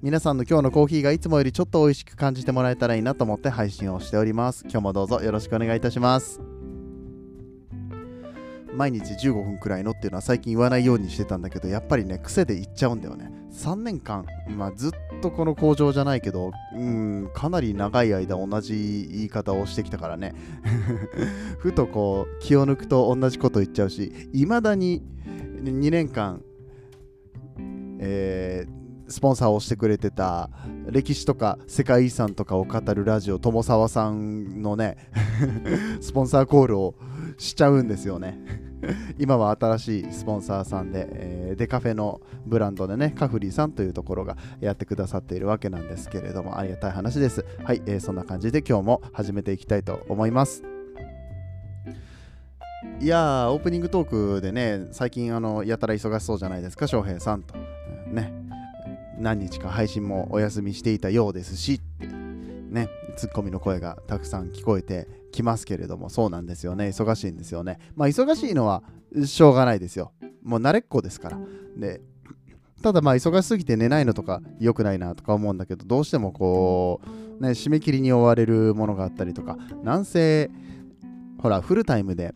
皆さんの今日のコーヒーがいつもよりちょっと美味しく感じてもらえたらいいなと思って配信をしております。今日もどうぞよろしくお願いいたします。毎日15分くらいのっていうのは最近言わないようにしてたんだけどやっぱりね癖で言っちゃうんだよね。3年間、まあ、ずっとこの工場じゃないけどうんかなり長い間同じ言い方をしてきたからね。ふとこう気を抜くと同じこと言っちゃうしいまだに2年間えースポンサーをしてくれてた歴史とか世界遺産とかを語るラジオ友沢さんのね スポンサーコールをしちゃうんですよね。今は新しいスポンサーさんで、えー、デカフェのブランドでねカフリーさんというところがやってくださっているわけなんですけれどもありがたい話です。はい、えー、そんな感じで今日も始めていきたいと思います。いやーオープニングトークでね最近あのやたら忙しそうじゃないですか翔平さんと。ね。何日か配信もお休みしていたようですし、ね、ツッコミの声がたくさん聞こえてきますけれども、そうなんですよね、忙しいんですよね。まあ、忙しいのはしょうがないですよ。もう慣れっこですから。で、ただまあ忙しすぎて寝ないのとか良くないなとか思うんだけど、どうしてもこう、ね、締め切りに追われるものがあったりとか、なんせ、ほら、フルタイムで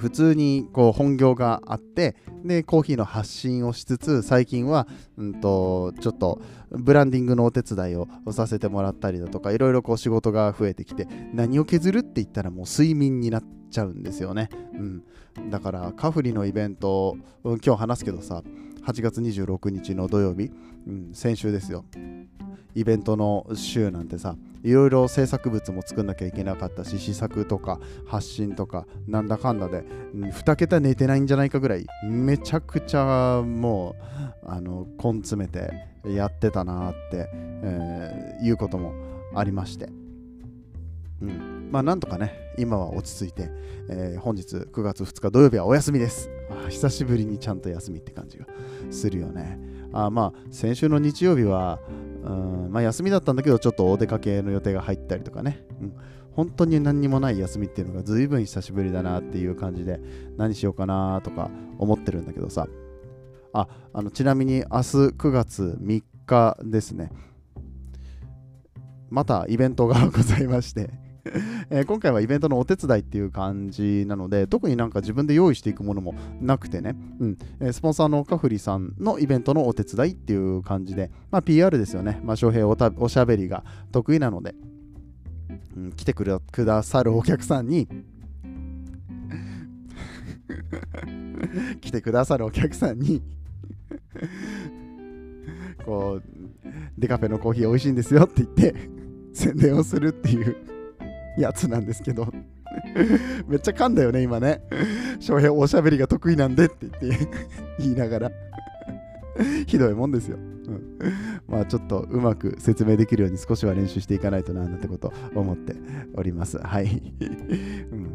普通にこう本業があってでコーヒーの発信をしつつ最近は、うんと、ちょっとブランディングのお手伝いをさせてもらったりだとかいろいろこう仕事が増えてきて何を削るって言ったらもう睡眠になっちゃうんですよね、うん、だからカフリのイベント今日話すけどさ8月26日の土曜日、うん、先週ですよ。イベントの週なんてさいろいろ制作物も作んなきゃいけなかったし試作とか発信とかなんだかんだでうん2桁寝てないんじゃないかぐらいめちゃくちゃもうあの根詰めてやってたなって、えー、いうこともありまして、うん、まあなんとかね今は落ち着いて、えー、本日9月2日土曜日はお休みです。久しぶりにちゃんと休みって感じがするよね。あまあ先週の日曜日はうんまあ、休みだったんだけど、ちょっとお出かけの予定が入ったりとかね、うん、本当に何にもない休みっていうのが随分久しぶりだなっていう感じで、何しようかなとか思ってるんだけどさ、あ、あのちなみに明日9月3日ですね、またイベントがございまして。えー、今回はイベントのお手伝いっていう感じなので、特になんか自分で用意していくものもなくてね、うん。えスポンサーのカフリさんのイベントのお手伝いっていう感じで、まあ、PR ですよね。まあ、翔平おたおしゃべりが得意なので、うん、来てくださるお客さんに。来てくださるお客さんに。こう、デカフェのコーヒー美味しいんですよって言って宣伝をするっていう。やつなんですけど めっちゃ噛んだよね、今ね。翔平おしゃべりが得意なんでって言って 言いながらひどいもんですよ。うん、まあちょっとうまく説明できるように少しは練習していかないとななんてこと思っております。はい。うん、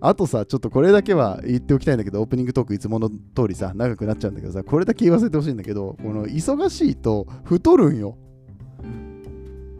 あとさ、ちょっとこれだけは言っておきたいんだけど、オープニングトークいつもの通りさ、長くなっちゃうんだけどさ、これだけ言わせてほしいんだけど、この忙しいと太るんよ。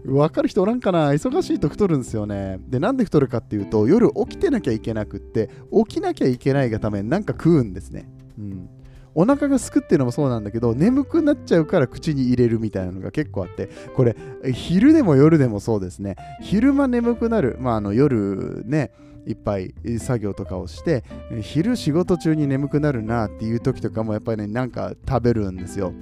分かる人おらんかな？忙しいと太るんですよね。で、なんで太るかっていうと、夜起きてなきゃいけなくって、起きなきゃいけないがためになんか食うんですね。うん。お腹がすくっていうのもそうなんだけど、眠くなっちゃうから口に入れるみたいなのが結構あって、これ、昼でも夜でもそうですね。昼間眠くなる。まあ、あの夜ね、いっぱい作業とかをして昼仕事中に眠くなるなっていう時とかもやっぱりねなんか食べるんですよ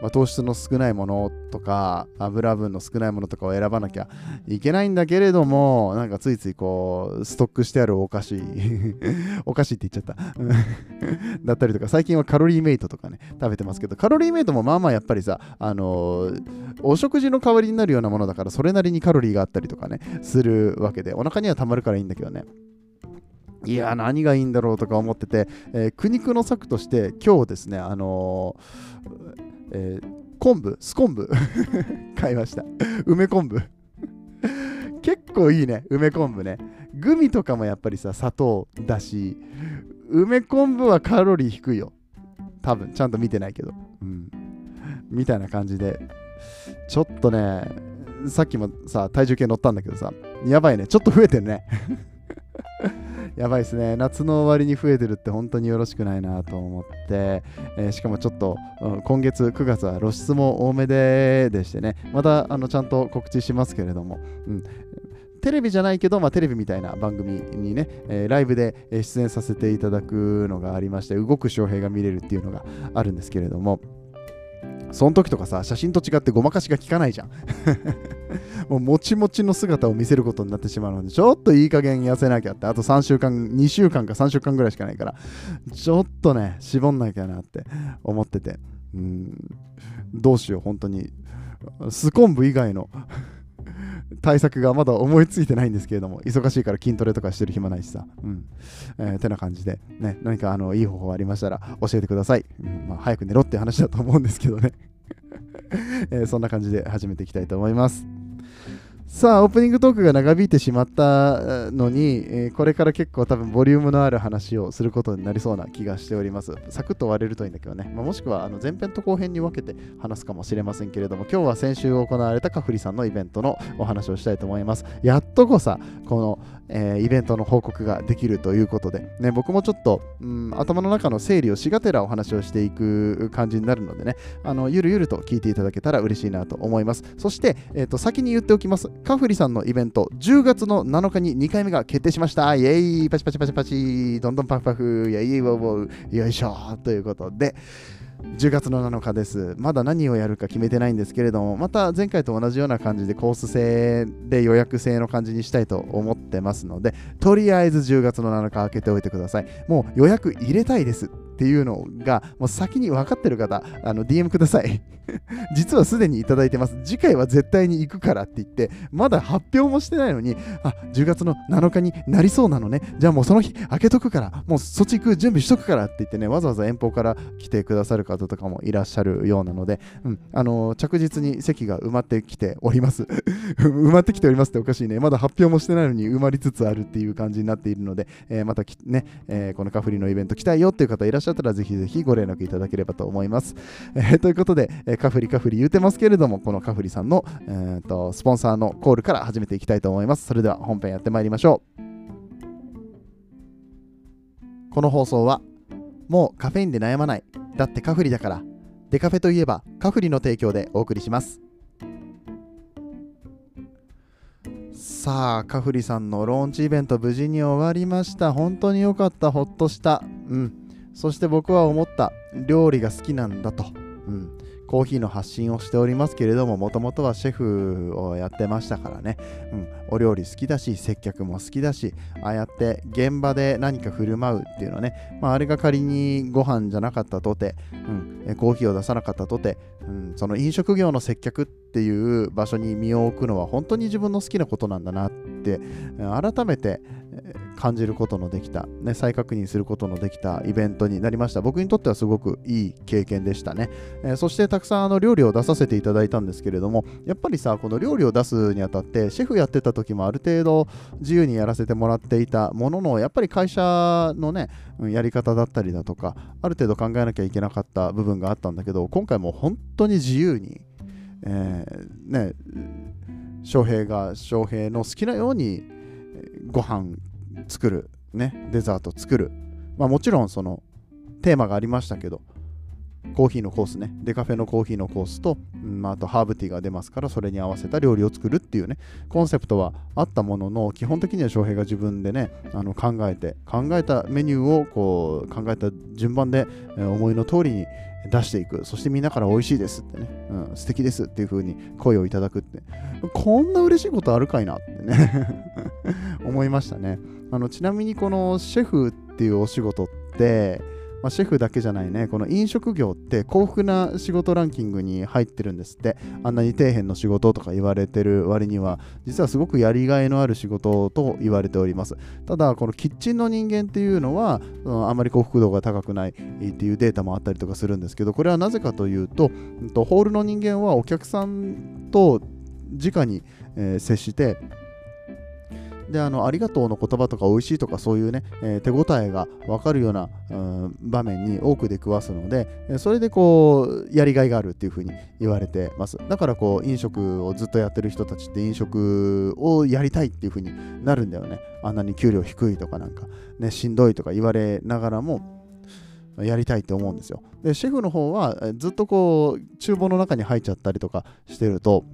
まあ、糖質の少ないものとか油分の少ないものとかを選ばなきゃいけないんだけれどもなんかついついこうストックしてあるお菓子 お菓子って言っちゃった。だったりとか最近はカロリーメイトとかね食べてますけどカロリーメイトもまあまあやっぱりさあのー、お食事の代わりになるようなものだからそれなりにカロリーがあったりとかねするわけでお腹にはたまるからいいんだけどね。いや何がいいんだろうとか思ってて、えー、苦肉の策として今日ですねあのーえー、昆布、ス昆布 買いました。梅昆布。結構いいね、梅昆布ね。グミとかもやっぱりさ砂糖だし梅昆布はカロリー低いよ。多分。ちゃんと見てないけど。うん。みたいな感じで。ちょっとねさっきもさ体重計乗ったんだけどさやばいね。ちょっと増えてるね。やばいですね。夏の終わりに増えてるって本当によろしくないなと思って、えー、しかもちょっと、うん、今月9月は露出も多めででしてね、またあのちゃんと告知しますけれども、うん、テレビじゃないけど、まあ、テレビみたいな番組にね、えー、ライブで出演させていただくのがありまして、動く翔平が見れるっていうのがあるんですけれども、その時とかさ、写真と違ってごまかしが効かないじゃん。もうもちもちの姿を見せることになってしまうので、ちょっといい加減痩せなきゃって、あと3週間、2週間か3週間ぐらいしかないから、ちょっとね、絞んなきゃなって思ってて、うん、どうしよう、本当に。スコンブ以外の対策がまだ思いついてないんですけれども、忙しいから筋トレとかしてる暇ないしさ。うん。えー、てな感じで、ね、何かあのいい方法ありましたら教えてください。うんまあ、早く寝ろって話だと思うんですけどね。えー、そんな感じで始めていきたいと思います。さあ、オープニングトークが長引いてしまったのに、えー、これから結構多分ボリュームのある話をすることになりそうな気がしております。サクッと割れるといいんだけどね。まあ、もしくはあの前編と後編に分けて話すかもしれませんけれども、今日は先週行われたカフリさんのイベントのお話をしたいと思います。やっとこさ、この、えー、イベントの報告ができるということで、ね、僕もちょっと、うん、頭の中の整理をしがてらお話をしていく感じになるのでね、あのゆるゆると聞いていただけたら嬉しいなと思います。そして、えーと、先に言っておきます。カフリさんのイベント、10月の7日に2回目が決定しました。イェイパチパチパチパチどんどんパフパフイェイウォーウォーよいしょということで、10月の7日です。まだ何をやるか決めてないんですけれども、また前回と同じような感じでコース制で予約制の感じにしたいと思ってますので、とりあえず10月の7日開けておいてください。もう予約入れたいです。っていうのが、もう先に分かってる方、あの DM ください。実はすでにいただいてます。次回は絶対に行くからって言って、まだ発表もしてないのに、あ、10月の7日になりそうなのね。じゃあもうその日開けとくから、もうそっち行く準備しとくからって言ってね、わざわざ遠方から来てくださる方とかもいらっしゃるようなので、うん、あのー、着実に席が埋まってきております。埋まってきておりますっておかしいね。まだ発表もしてないのに埋まりつつあるっていう感じになっているので、えー、またね、えー、このカフリのイベント来たいよっていう方いらっしゃったら、ぜひぜひご連絡いただければと思います。え、ということで、えカフリカフリ言うてますけれども、このカフリさんの、えーと、スポンサーのコールから始めていきたいと思います。それでは本編やってまいりましょう。この放送は、もうカフェインで悩まない。だってカフリだから。デカフェといえばカフリの提供でお送りします。さあ、カフリさんのローンチイベント無事に終わりました。本当に良かった、ほっとした。うん。そして僕は思った。料理が好きなんだと。うん。コーヒーの発信をしておりますけれども、もともとはシェフをやってましたからね、うん、お料理好きだし、接客も好きだし、ああやって現場で何か振る舞うっていうのはね、まあ、あれが仮にご飯じゃなかったとて、うん、コーヒーを出さなかったとて、うん、その飲食業の接客っていう場所に身を置くのは本当に自分の好きなことなんだなって改めて感じることのできた、ね、再確認することのできたイベントになりました。僕にとってはすごくいい経験でしたね。えー、そしてたくさんあの料理を出させていただいたんですけれども、やっぱりさ、この料理を出すにあたって、シェフやってた時もある程度自由にやらせてもらっていたものの、やっぱり会社のね、やり方だったりだとか、ある程度考えなきゃいけなかった部分があったんだけど、今回も本当に自由に、えー、ね、翔平が翔平の好きなようにご飯作る、ね、デザート作る。まあもちろんそのテーマがありましたけど、コーヒーのコースね、デカフェのコーヒーのコースと、うんまあ、あとハーブティーが出ますから、それに合わせた料理を作るっていうね、コンセプトはあったものの、基本的には翔平が自分でね、あの考えて、考えたメニューをこう考えた順番で、え、思いの通りに出していく。そしてみんなから美味しいですってね、うん、素敵ですっていう風に声をいただくって、こんな嬉しいことあるかいなってね 思いましたね。あのちなみにこのシェフっていうお仕事って、まあ、シェフだけじゃないね、この飲食業って幸福な仕事ランキングに入ってるんですって、あんなに底辺の仕事とか言われてる割には、実はすごくやりがいのある仕事と言われております。ただ、このキッチンの人間っていうのは、あまり幸福度が高くないっていうデータもあったりとかするんですけど、これはなぜかというと、ホールの人間はお客さんと直に、えー、接して、であのありがとうの言葉とか美味しいとかそういうね、えー、手応えが分かるような、うん、場面に多く出くわすのでそれでこうやりがいがあるっていうふうに言われてます。だからこう飲食をずっとやってる人たちって飲食をやりたいっていうふうになるんだよね。あんなに給料低いとかなんかねしんどいとか言われながらもやりたいって思うんですよ。でシェフの方はずっとこう厨房の中に入っちゃったりとかしてると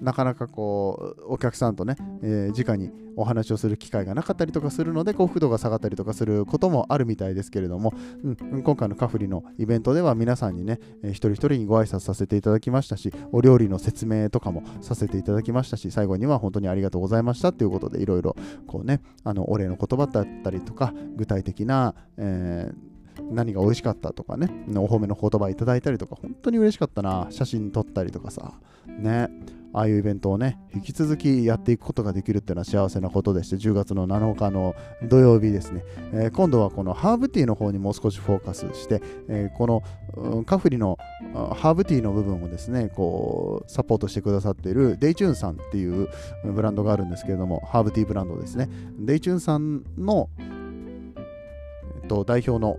なかなかこうお客さんとね、えー、直にお話をする機会がなかったりとかするので幸福度が下がったりとかすることもあるみたいですけれども、うん、今回のカフリのイベントでは皆さんにね、えー、一人一人にご挨拶させていただきましたしお料理の説明とかもさせていただきましたし最後には本当にありがとうございましたということでいろいろこうねあのお礼の言葉だったりとか具体的な、えー何が美味しかったとかね、お褒めの言葉いただいたりとか、本当に嬉しかったな。写真撮ったりとかさ、ね、ああいうイベントをね、引き続きやっていくことができるっていうのは幸せなことでして、10月の7日の土曜日ですね、えー、今度はこのハーブティーの方にもう少しフォーカスして、えー、この、カフリのハーブティーの部分をですね、こう、サポートしてくださっているデイチューンさんっていうブランドがあるんですけれども、ハーブティーブランドですね。デイチューンさんの、えっと、代表の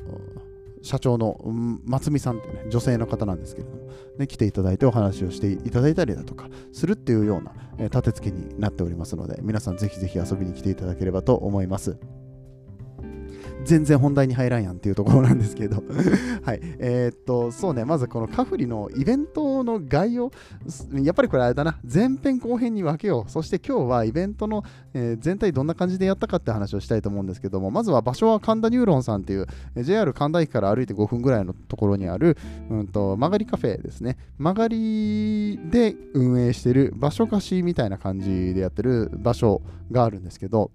社長の松見さんってね、女性の方なんですけれども、ね、来ていただいてお話をしていただいたりだとかするっていうような、えー、立て付けになっておりますので、皆さんぜひぜひ遊びに来ていただければと思います。全然本題に入らんやんっていうところなんですけど はい。えー、っと、そうね、まずこのカフリのイベントの概要、やっぱりこれあれだな、前編後編に分けよう。そして今日はイベントの、えー、全体どんな感じでやったかって話をしたいと思うんですけども、まずは場所は神田ニューロンさんっていう、JR 神田駅から歩いて5分ぐらいのところにある、うんと、曲がりカフェですね。曲がりで運営してる場所貸しみたいな感じでやってる場所があるんですけど、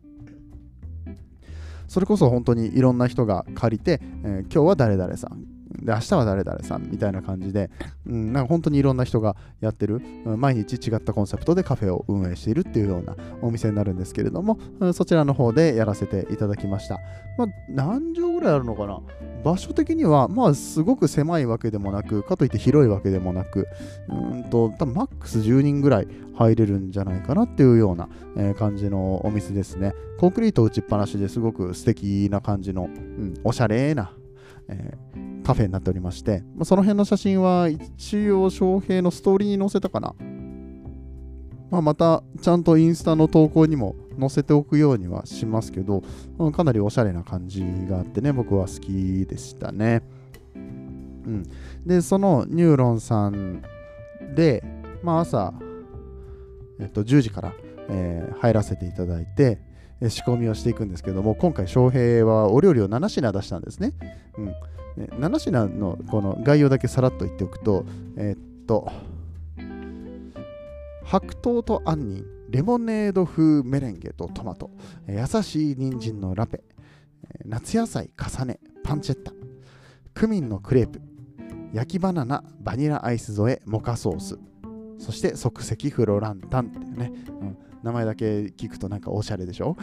それこそ本当にいろんな人が借りて、えー、今日は誰々さんで明日は誰々さんみたいな感じで、うん、なんか本当にいろんな人がやってる、毎日違ったコンセプトでカフェを運営しているっていうようなお店になるんですけれども、そちらの方でやらせていただきました。まあ、何畳ぐらいあるのかな？場所的には、まあ、すごく狭いわけでもなく、かといって広いわけでもなく、うんと、多分マックス10人ぐらい入れるんじゃないかなっていうような、え、感じのお店ですね。コンクリート打ちっぱなしですごく素敵な感じの、うん、おしゃれな、えー、カフェになっておりまして、まあ、その辺の写真は一応翔平のストーリーに載せたかな。まあ、またちゃんとインスタの投稿にも載せておくようにはしますけど、うんかなりおしゃれな感じがあってね、僕は好きでしたね。うん、で、そのニューロンさんで、まあ、朝、えっと、10時から、えー、入らせていただいて、仕込みをしていくんですけども、今回、翔平はお料理を7品出したんですね。うん、7品のこの概要だけさらっと言っておくと、えー、っと、白桃と杏仁、レモネード風メレンゲとトマト、優しい人参のラペ、夏野菜重ね、パンチェッタ、クミンのクレープ、焼きバナナ、バニラアイス添え、モカソース、そして即席フロランタンっていうね、うん、名前だけ聞くとなんかおしゃれでしょ？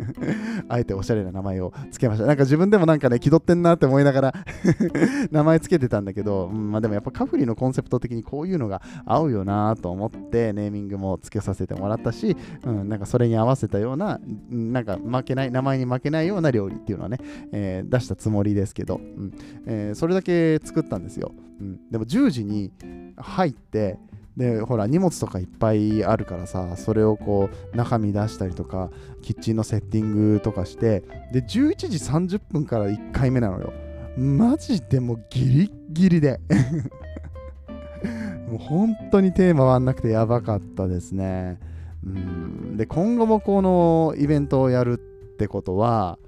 あえておしゃれな名前をつけました。なんか自分でもなんかね、気取ってんなって思いながら 名前つけてたんだけど、うん、まあでもやっぱカフリのコンセプト的にこういうのが合うよなと思ってネーミングもつけさせてもらったし、うん、なんかそれに合わせたような、なんか負けない、名前に負けないような料理っていうのはね、えー、出したつもりですけど、うん。えー、それだけ作ったんですよ。うん、でも10時に入って、でほら荷物とかいっぱいあるからさそれをこう中身出したりとかキッチンのセッティングとかしてで11時30分から1回目なのよ。マジでもうギリギリで。もう本当に手回んなくてやばかったですね。うん。で今後もこのイベントをやるってことは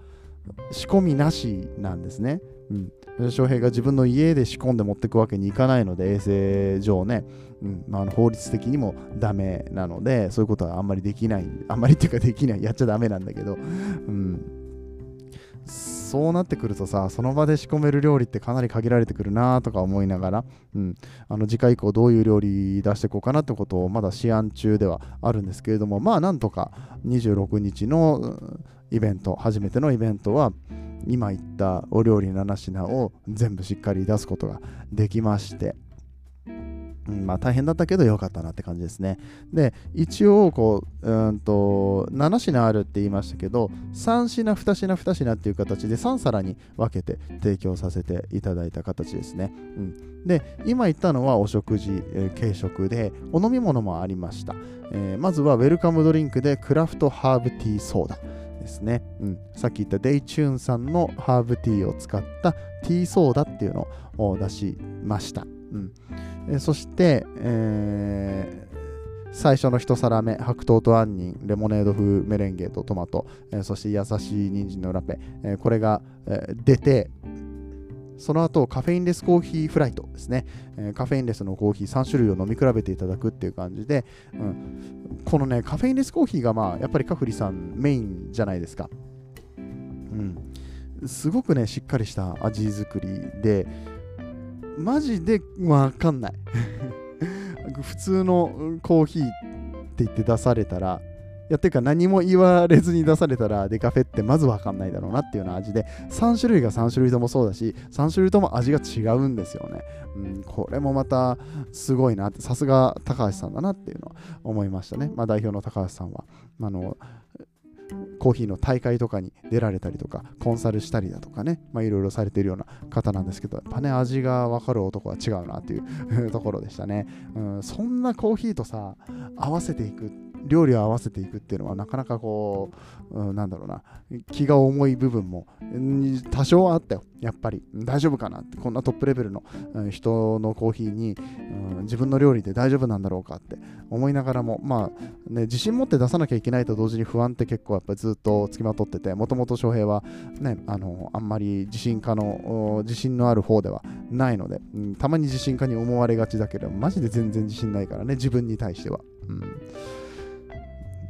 仕込みなしなんですね、うん、翔平が自分の家で仕込んで持っていくわけにいかないので衛生上ね。うん。まあ、法律的にもダメなのでそういうことはあんまりできないあんまりっていうかできない。やっちゃダメなんだけど、うん、そうなってくるとさその場で仕込める料理ってかなり限られてくるなとか思いながら、うん、あの次回以降どういう料理出していこうかなってことをまだ試案中ではあるんですけれどもまあなんとか26日のイベント初めてのイベントは今言ったお料理7品を全部しっかり出すことができましてうんまあ、大変だったけど良かったなって感じですね。で、一応こう、うんと、7品あるって言いましたけど、3品、2品、2品っていう形で3皿に分けて提供させていただいた形ですね。うん、で、今言ったのはお食事、えー、軽食で、お飲み物もありました、えー、まずはウェルカムドリンクでクラフトハーブティーソーダ。ですね、うん、さっき言ったデイチューンさんのハーブティーを使ったティーソーダっていうのを出しました。うんそして、えー、最初の一皿目、白桃と杏仁、レモネード風メレンゲとトマト、え、そして優しい人参のラペ、え、これが、え出て、その後、カフェインレスコーヒーフライトですね、えー、カフェインレスのコーヒー3種類を飲み比べていただくっていう感じで、うん、このね、カフェインレスコーヒーがまあ、やっぱりカフリさんメインじゃないですか。うん。すごくね、しっかりした味作りで、マジでわかんない 普通のコーヒーって言って出されたら、いや、てか何も言われずに出されたらデカフェってまずわかんないだろうなっていうような味で、3種類が3種類ともそうだし、3種類とも味が違うんですよね。うん、これもまたすごいなって、さすが高橋さんだなっていうのは思いましたね。まあ代表の高橋さんは。あのコーヒーの大会とかに出られたりとか、コンサルしたりだとかね、まあいろいろされているような方なんですけど、やっぱね、味が分かる男は違うなっていう ところでしたね、うん。そんなコーヒーとさ、合わせていくって料理を合わせていくっていうのはなかなかこう、うん、なんだろうな。気が重い部分も多少はあったよ。やっぱり。大丈夫かなって。こんなトップレベルの、人のコーヒーに、うん、自分の料理で大丈夫なんだろうかって。思いながらもまあね自信持って出さなきゃいけないと同時に不安って結構やっぱずっとつきまとっててもともと翔平はねあのあんまり自信家の自信のある方ではないので、うん、たまに自信家に思われがちだけどマジで全然自信ないからね自分に対しては。うん。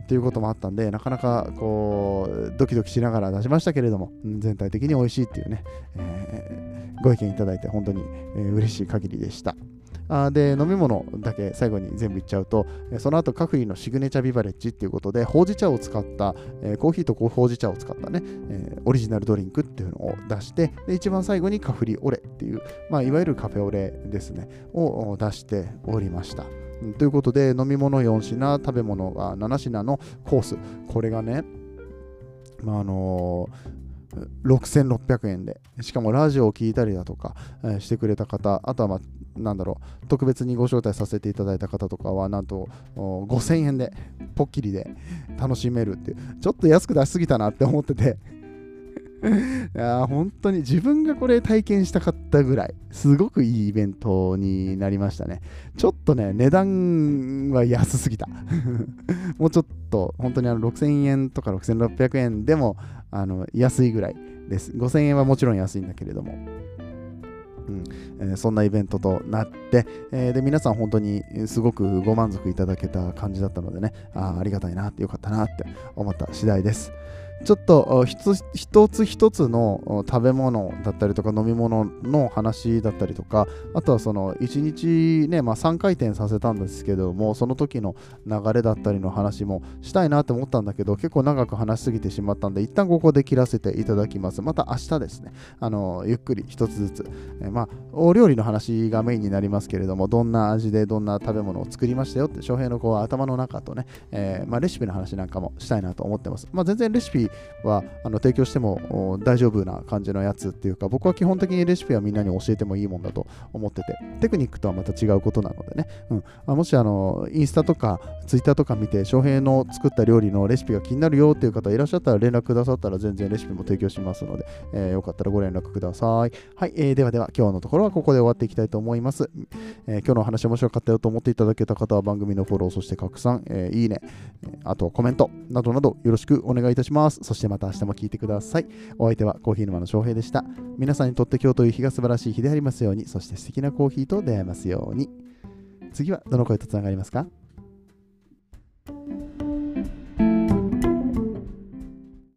っていうこともあったんで、なかなかこう、ドキドキしながら出しましたけれども、全体的に美味しいっていうね、えー、ご意見いただいて本当に、えー、嬉しい限りでした。あで飲み物だけ最後に全部いっちゃうと、その後各位のシグネチャービバレッジっていうことで、ほうじ茶を使った、えー、コーヒーとほうじ茶を使ったね、えー、オリジナルドリンクっていうのを出して、で一番最後にカフリオレっていう、まあ、いわゆるカフェオレですね、を出しておりました。ということで、飲み物4品、食べ物が7品のコース。これがね、まあ、あのー、6600円で、しかもラジオを聴いたりだとか、えー、してくれた方、あとは、まあ、なんだろう、特別にご招待させていただいた方とかは、なんと5000円で、ポッキリで楽しめるっていう、ちょっと安く出しすぎたなって思っててや本当に自分がこれ体験したかったぐらい、すごくいいイベントになりましたね。ちょっとね、値段は安すぎた。もうちょっと、本当にあの6000円とか6600円でもあの安いぐらいです。5000円はもちろん安いんだけれども。うんえー、そんなイベントとなって、えー、で皆さん本当にすごくご満足いただけた感じだったのでねあありがたいなってよかったなって思った次第です。ちょっと一つ一つの食べ物だったりとか飲み物の話だったりとかあとはその1日ね、まあ、3回転させたんですけどもその時の流れだったりの話もしたいなと思ったんだけど結構長く話しすぎてしまったんで一旦ここで切らせていただきます。また明日ですね。あのゆっくり一つずつ、えまあお料理の話がメインになりますけれどもどんな味でどんな食べ物を作りましたよって翔平のこう頭の中とね、えー、まあ、レシピの話なんかもしたいなと思ってます。まあ全然レシピはあの提供しても大丈夫な感じのやつっていうか、僕は基本的にレシピはみんなに教えてもいいもんだと思ってて、テクニックとはまた違うことなのでね、うん。あ、もしあのインスタとかツイッターとか見て、翔平の作った料理のレシピが気になるよっていう方いらっしゃったら連絡くださったら全然レシピも提供しますので、えー、よかったらご連絡ください。はい、えー、ではでは今日のところはここで終わっていきたいと思います。えー、今日のお話面白かったよと思っていただけた方は番組のフォロー、そして拡散、えー、いいね、あとはコメントなどなどよろしくお願いいたします。そしてまた明日も聞いてください。お相手はコーヒー沼の翔平でした。皆さんにとって今日という日が素晴らしい日でありますように、そして素敵なコーヒーと出会えますように。次はどの声とつながりますか？